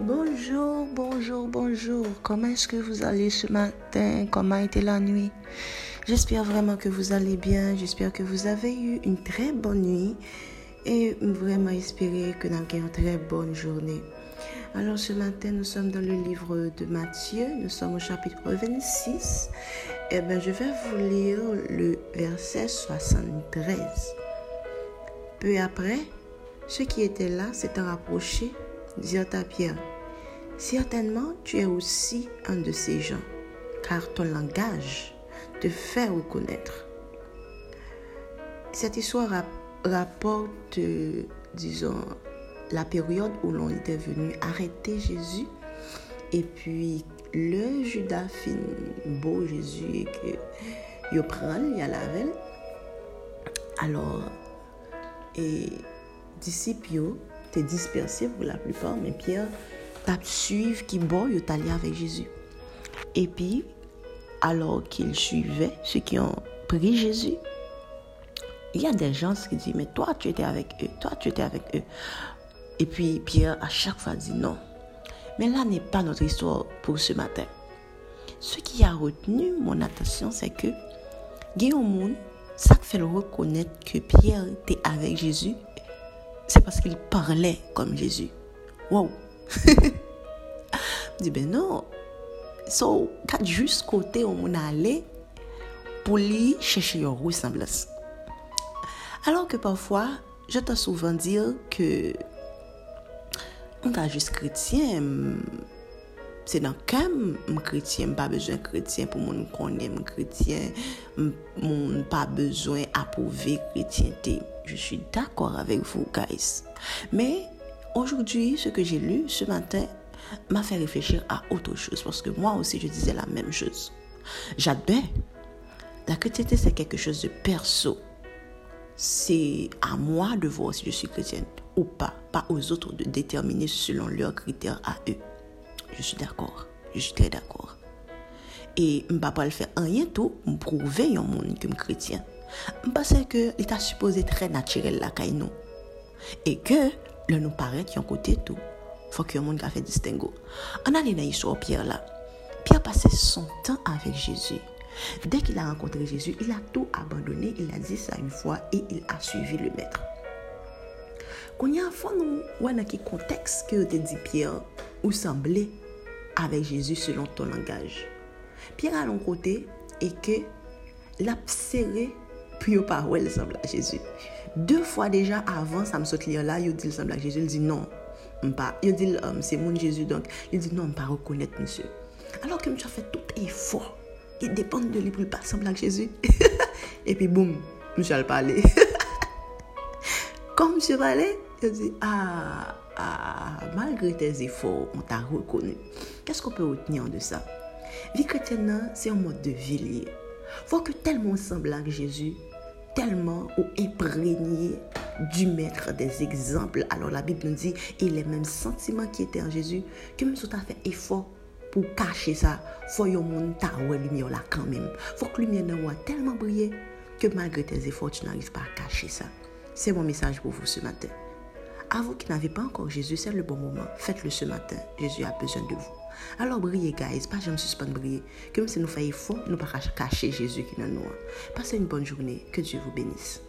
Bonjour, bonjour, bonjour. Comment est-ce que vous allez ce matin? Comment a été la nuit? J'espère vraiment que vous allez bien. J'espère que vous avez eu une très bonne nuit et vraiment espérer que vous avez une très bonne journée. Alors ce matin, nous sommes dans le livre de Matthieu. Nous sommes au chapitre 26. Eh bien, je vais vous lire le verset 73. Peu après, ceux qui étaient là s'étant rapprochés dirent à Pierre, Certainement tu es aussi un de ces gens, car ton langage te fait reconnaître. Cette histoire rapporte, disons, la période où l'on était venu arrêter Jésus et puis le Judas fin beau Jésus et que il prend, y a. Alors, et disciples étaient dispersés pour la plupart, mais Pierre t'a suivre qui bon, il allé avec Jésus. Et puis, alors qu'il suivait ceux qui ont pris Jésus, il y a des gens qui disent, mais toi, tu étais avec eux, toi, tu étais avec eux. Et puis Pierre, à chaque fois, dit non. Mais là n'est pas notre histoire pour ce matin. Ce qui a retenu mon attention, c'est que Guillaume, ça fait le reconnaître que Pierre était avec Jésus, parce qu'il parlait comme Jésus. Waouh Je dis, ben non. So, kat jous kote ou moun ale pou li chèche yon ressemblance. Alors que parfois, je t'ai souvent dire que on ta jous chrétien, se nan kem m kretien, m pa bezwen kretien pou moun konen m kretien, m, moun pa bezwen apouve kretien te. Je suis d'accord avec vous, guys. Mais aujourd'hui, ce que j'ai lu ce matin m'a fait réfléchir à autre chose parce que moi aussi, je disais la même chose. J'admets, la chrétienté, c'est quelque chose de perso. C'est à moi de voir si je suis chrétienne ou pas, pas aux autres de déterminer selon leurs critères à eux. Je suis d'accord, je suis très d'accord. Et je ne vais pas le faire rien tout pour prouver un monde comme chrétien. Parce que Mpase ke li ta suppose tre natirel la kay nou. E ke le nou paret yon kote tou. Fok yon moun ka fe distengo. An alina yisou o Pierre la. Pierre pase son tan avek Jésus. Dek il a renkontre Jésus, il a tout abandonné, il a dit sa yon fwa et il a suivi le maître. Konya fwa nou wana ki konteks ke yo te di Pierre ou semblé avek Jésus selon ton langaj. Pierre alon kote e ke la psere puis parole semble à Jésus. Deux fois déjà avant, ça me saute là, il dit semble à Jésus, il dit non. Pas. Il dit c'est mon Jésus donc il dit non, pas reconnaître monsieur. Alors que monsieur fait tout effort il dépend de lui pour pas sembler à Jésus. Et puis, boum, monsieur a parlé. Quand monsieur parlait, il dit, ah, ah, malgré tes efforts, on t'a reconnu. Qu'est-ce qu'on peut retenir de ça? Vie chrétienne, c'est un mode de vie lié. Faut que tellement semble à Jésus, tellement ou imprégné du maître des exemples. Alors la Bible nous dit, et les mêmes sentiments qui étaient en Jésus, que même si tu as fait effort pour cacher ça, faut que monde ta lumière là quand même. Faut que lumière dans tellement briller que malgré tes efforts, tu n'arrives pas à cacher ça. C'est mon message pour vous ce matin. À vous qui n'avez pas encore Jésus, c'est le bon moment. Faites-le ce matin. Jésus a besoin de vous. Alors brillez, guys. Pas jamais suspendre briller. Comme si nous faisons effort, nous ne pas cacher Jésus qui est dans nous. Passez une bonne journée. Que Dieu vous bénisse.